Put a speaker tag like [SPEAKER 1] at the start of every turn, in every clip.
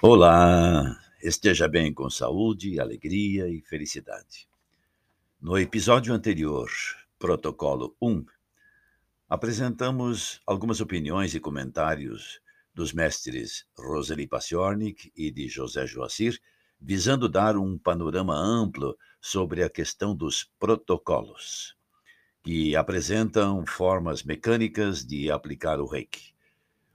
[SPEAKER 1] Olá, esteja bem com saúde, alegria e felicidade. No episódio anterior, Protocolo 1, apresentamos algumas opiniões e comentários dos mestres Roseli Paciornik e de José Joacir, visando dar um panorama amplo sobre a questão dos protocolos, que apresentam formas mecânicas de aplicar o reiki.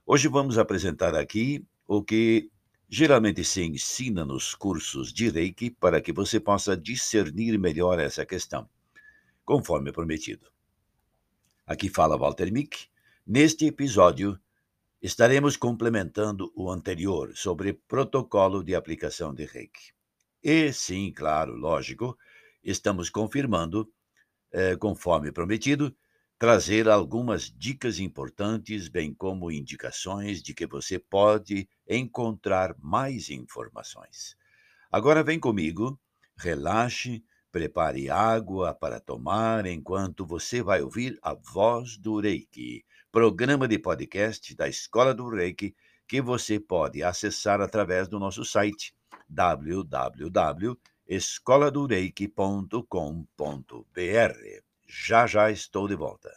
[SPEAKER 1] Hoje vamos apresentar aqui o que geralmente se ensina nos cursos de Reiki para que você possa discernir melhor essa questão, conforme prometido. Aqui fala Walter Mick. Neste episódio, estaremos complementando o anterior sobre protocolo de aplicação de Reiki. E sim, claro, lógico, estamos confirmando, eh, conforme prometido, trazer algumas dicas importantes, bem como indicações de que você pode encontrar mais informações. Agora vem comigo, relaxe, prepare água para tomar enquanto você vai ouvir a voz do Reiki, programa de podcast da Escola do Reiki que você pode acessar através do nosso site www.escoladoreiki.com.br. Já já estou de volta.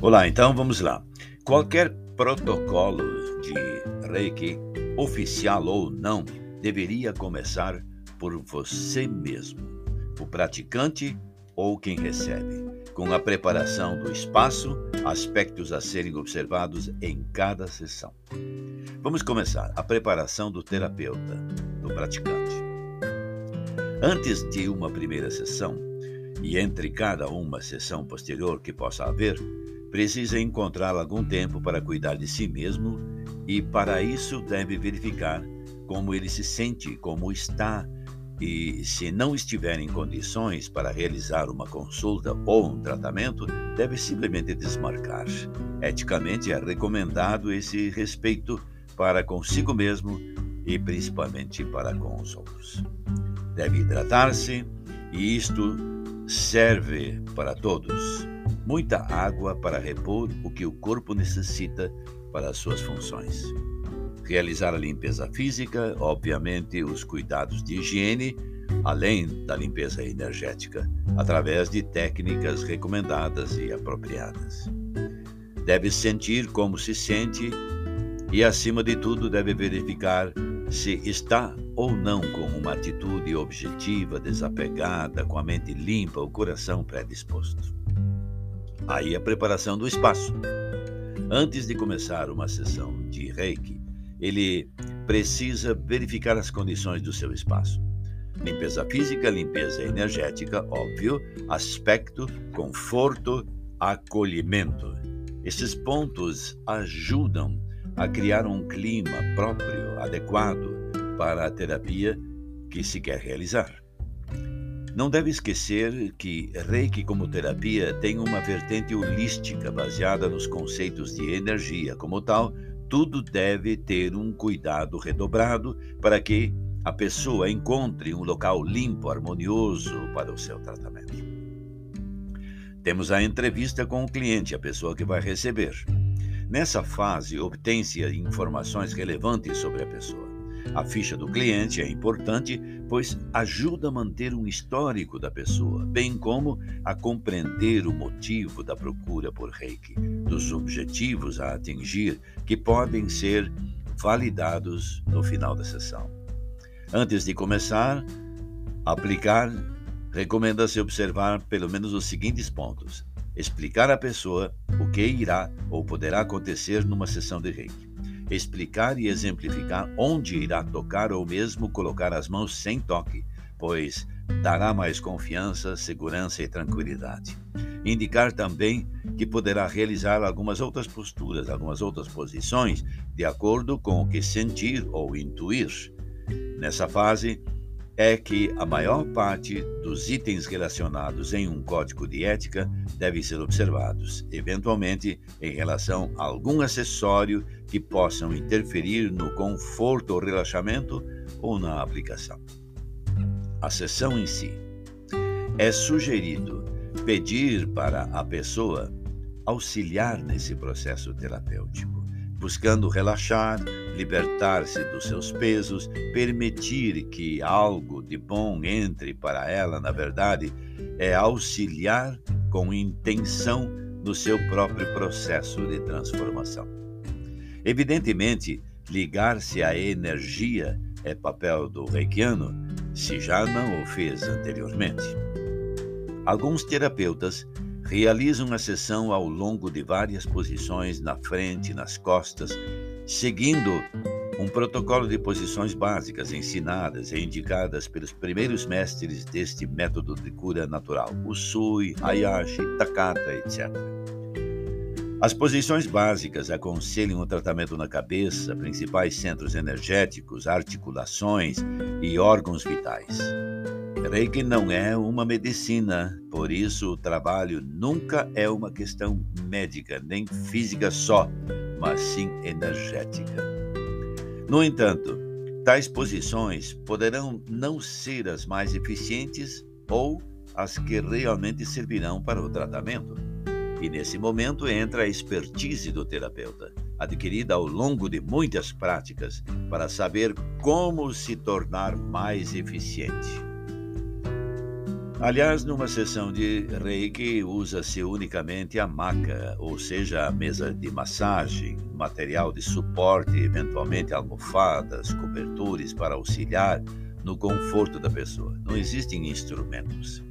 [SPEAKER 1] Olá, então vamos lá. Qualquer protocolo de Reiki, oficial ou não, deveria começar por você mesmo, o praticante ou quem recebe, com a preparação do espaço, aspectos a serem observados em cada sessão. Vamos começar a preparação do terapeuta, do praticante. Antes de uma primeira sessão, e entre cada uma sessão posterior que possa haver, precisa encontrar algum tempo para cuidar de si mesmo e, para isso, deve verificar como ele se sente, como está e, se não estiver em condições para realizar uma consulta ou um tratamento, deve simplesmente desmarcar. Eticamente é recomendado esse respeito para consigo mesmo e principalmente para com os outros. Deve hidratar-se e isto serve para todos. Muita água para repor o que o corpo necessita para as suas funções realizar a limpeza física, obviamente os cuidados de higiene, além da limpeza energética, através de técnicas recomendadas e apropriadas. Deve sentir como se sente e, acima de tudo, deve verificar se está ou não com uma atitude objetiva, desapegada, com a mente limpa, o coração predisposto. Aí a preparação do espaço. Antes de começar uma sessão de reiki, ele precisa verificar as condições do seu espaço. Limpeza física, limpeza energética, óbvio, aspecto, conforto, acolhimento. Esses pontos ajudam a criar um clima próprio, adequado para a terapia que se quer realizar. Não deve esquecer que Reiki, como terapia, tem uma vertente holística baseada nos conceitos de energia. Como tal, tudo deve ter um cuidado redobrado para que a pessoa encontre um local limpo, harmonioso para o seu tratamento. Temos a entrevista com o cliente, a pessoa que vai receber. Nessa fase, obtém-se informações relevantes sobre a pessoa. A ficha do cliente é importante, pois ajuda a manter um histórico da pessoa, bem como a compreender o motivo da procura por reiki, dos objetivos a atingir que podem ser validados no final da sessão. Antes de começar a aplicar, recomenda-se observar pelo menos os seguintes pontos: explicar à pessoa o que irá ou poderá acontecer numa sessão de reiki explicar e exemplificar onde irá tocar ou mesmo colocar as mãos sem toque, pois dará mais confiança, segurança e tranquilidade. Indicar também que poderá realizar algumas outras posturas, algumas outras posições, de acordo com o que sentir ou intuir. Nessa fase, é que a maior parte dos itens relacionados em um código de ética devem ser observados, eventualmente em relação a algum acessório que possam interferir no conforto ou relaxamento ou na aplicação. A sessão em si. É sugerido pedir para a pessoa auxiliar nesse processo terapêutico, buscando relaxar, libertar-se dos seus pesos, permitir que algo de bom entre para ela, na verdade, é auxiliar com intenção no seu próprio processo de transformação. Evidentemente, ligar-se à energia é papel do reikiano, se já não o fez anteriormente. Alguns terapeutas realizam a sessão ao longo de várias posições na frente nas costas, seguindo um protocolo de posições básicas ensinadas e indicadas pelos primeiros mestres deste método de cura natural, Usui, Hayashi, Takata, etc. As posições básicas aconselham o tratamento na cabeça, principais centros energéticos, articulações e órgãos vitais. Reiki não é uma medicina, por isso o trabalho nunca é uma questão médica, nem física só, mas sim energética. No entanto, tais posições poderão não ser as mais eficientes ou as que realmente servirão para o tratamento. E nesse momento entra a expertise do terapeuta, adquirida ao longo de muitas práticas, para saber como se tornar mais eficiente. Aliás, numa sessão de reiki, usa-se unicamente a maca, ou seja, a mesa de massagem, material de suporte, eventualmente almofadas, cobertores para auxiliar no conforto da pessoa. Não existem instrumentos.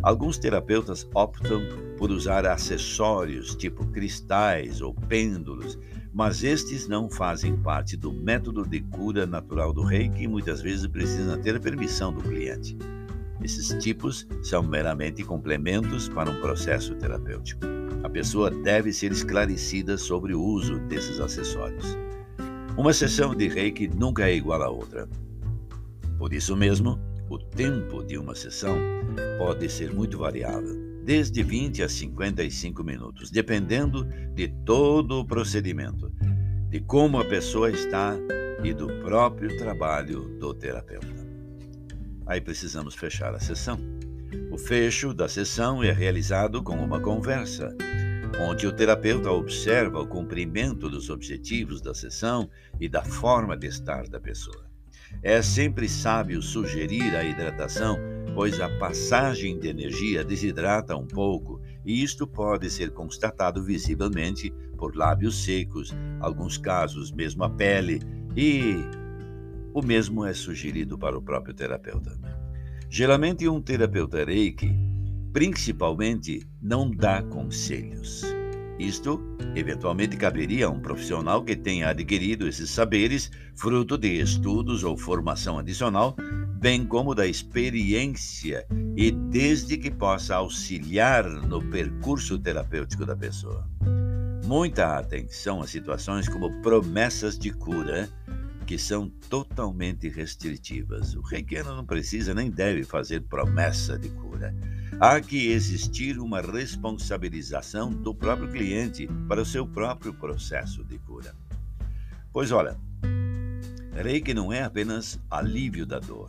[SPEAKER 1] Alguns terapeutas optam por usar acessórios tipo cristais ou pêndulos, mas estes não fazem parte do método de cura natural do reiki e muitas vezes precisam ter a permissão do cliente. Esses tipos são meramente complementos para um processo terapêutico. A pessoa deve ser esclarecida sobre o uso desses acessórios. Uma sessão de reiki nunca é igual à outra. Por isso mesmo, o tempo de uma sessão pode ser muito variável, desde 20 a 55 minutos, dependendo de todo o procedimento, de como a pessoa está e do próprio trabalho do terapeuta. Aí precisamos fechar a sessão. O fecho da sessão é realizado com uma conversa, onde o terapeuta observa o cumprimento dos objetivos da sessão e da forma de estar da pessoa. É sempre sábio sugerir a hidratação, pois a passagem de energia desidrata um pouco e isto pode ser constatado visivelmente por lábios secos, alguns casos mesmo a pele, e o mesmo é sugerido para o próprio terapeuta. Geralmente, um terapeuta reiki, principalmente, não dá conselhos. Isto, eventualmente, caberia a um profissional que tenha adquirido esses saberes fruto de estudos ou formação adicional, bem como da experiência e desde que possa auxiliar no percurso terapêutico da pessoa. Muita atenção a situações como promessas de cura, que são totalmente restritivas. O reikiano não precisa nem deve fazer promessa de cura. Há que existir uma responsabilização do próprio cliente para o seu próprio processo de cura. Pois olha, Reiki não é apenas alívio da dor.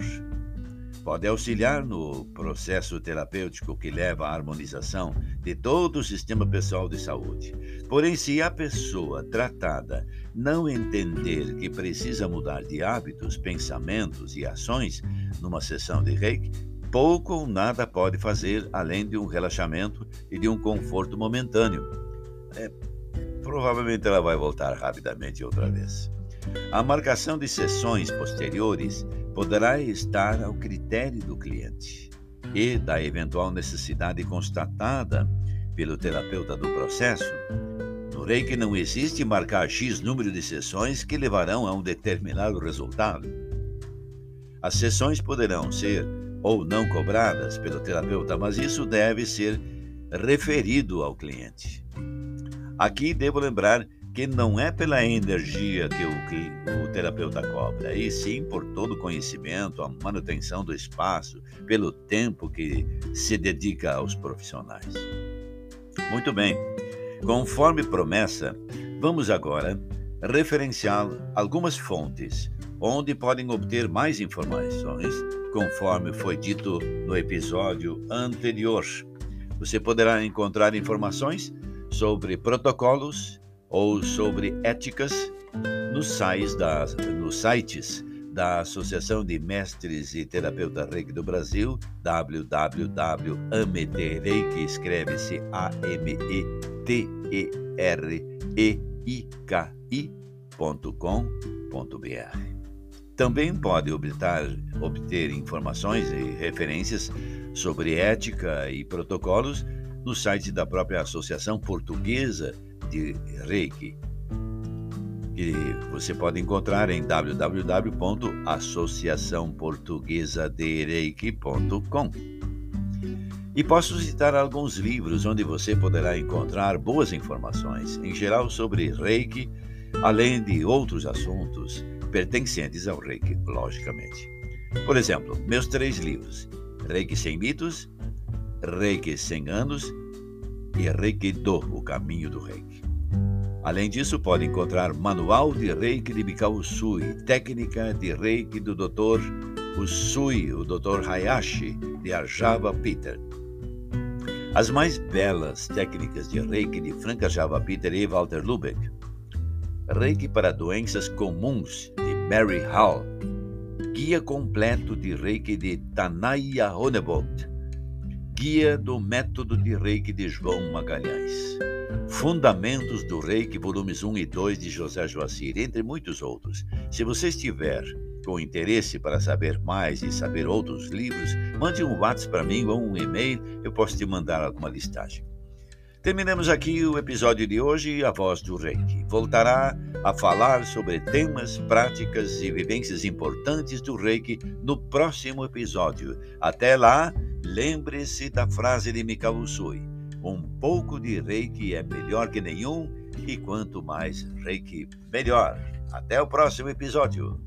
[SPEAKER 1] Pode auxiliar no processo terapêutico que leva à harmonização de todo o sistema pessoal de saúde. Porém, se a pessoa tratada não entender que precisa mudar de hábitos, pensamentos e ações numa sessão de Reiki, pouco ou nada pode fazer além de um relaxamento e de um conforto momentâneo. É, provavelmente ela vai voltar rapidamente outra vez. A marcação de sessões posteriores poderá estar ao critério do cliente e da eventual necessidade constatada pelo terapeuta do processo. No Reiki não existe marcar X número de sessões que levarão a um determinado resultado. As sessões poderão ser ou não cobradas pelo terapeuta, mas isso deve ser referido ao cliente. Aqui devo lembrar que não é pela energia que o, o, terapeuta cobra, e sim por todo o conhecimento, a manutenção do espaço, pelo tempo que se dedica aos profissionais. Muito bem, conforme promessa, vamos agora referenciar algumas fontes onde podem obter mais informações, conforme foi dito no episódio anterior. Você poderá encontrar informações sobre protocolos ou sobre éticas nos sites, da, nos sites da Associação de Mestres e Terapeuta Reiki do Brasil, www.ameterreiki, escreve-se A-M-E-T-E-R-E-I-K-I.com.br. Também pode obter, obter informações e referências sobre ética e protocolos no site da própria Associação Portuguesa de Reiki, que você pode encontrar em www.associaçãoportuguesadereiki.com. E posso citar alguns livros onde você poderá encontrar boas informações, em geral sobre Reiki, além de outros assuntos pertencentes ao Reiki, logicamente. Por exemplo, meus três livros: Reiki sem mitos, Reiki sem anos e Reiki do, o caminho do Reiki. Além disso, pode encontrar Manual de Reiki de Mikao Usui, Técnica de Reiki do Dr. Usui, o Dr. Hayashi, de Arjava Peter. As mais belas técnicas de Reiki de Franca Java Peter e Walter Lubeck. Reiki para doenças comuns, de Mary Hall. Guia completo de Reiki de Tanaya Honebold. Guia do método de Reiki de João Magalhães. Fundamentos do Reiki, volumes 1 e 2 de José Joacir, entre muitos outros. Se você estiver com interesse para saber mais e saber outros livros, mande um WhatsApp para mim ou um e-mail, eu posso te mandar alguma listagem. Terminamos aqui o episódio de hoje, A Voz do Reiki. Voltará a falar sobre temas, práticas e vivências importantes do Reiki no próximo episódio. Até lá, lembre-se da frase de Mikao Usui. Um pouco de reiki é melhor que nenhum, e quanto mais reiki, melhor. Até o próximo episódio.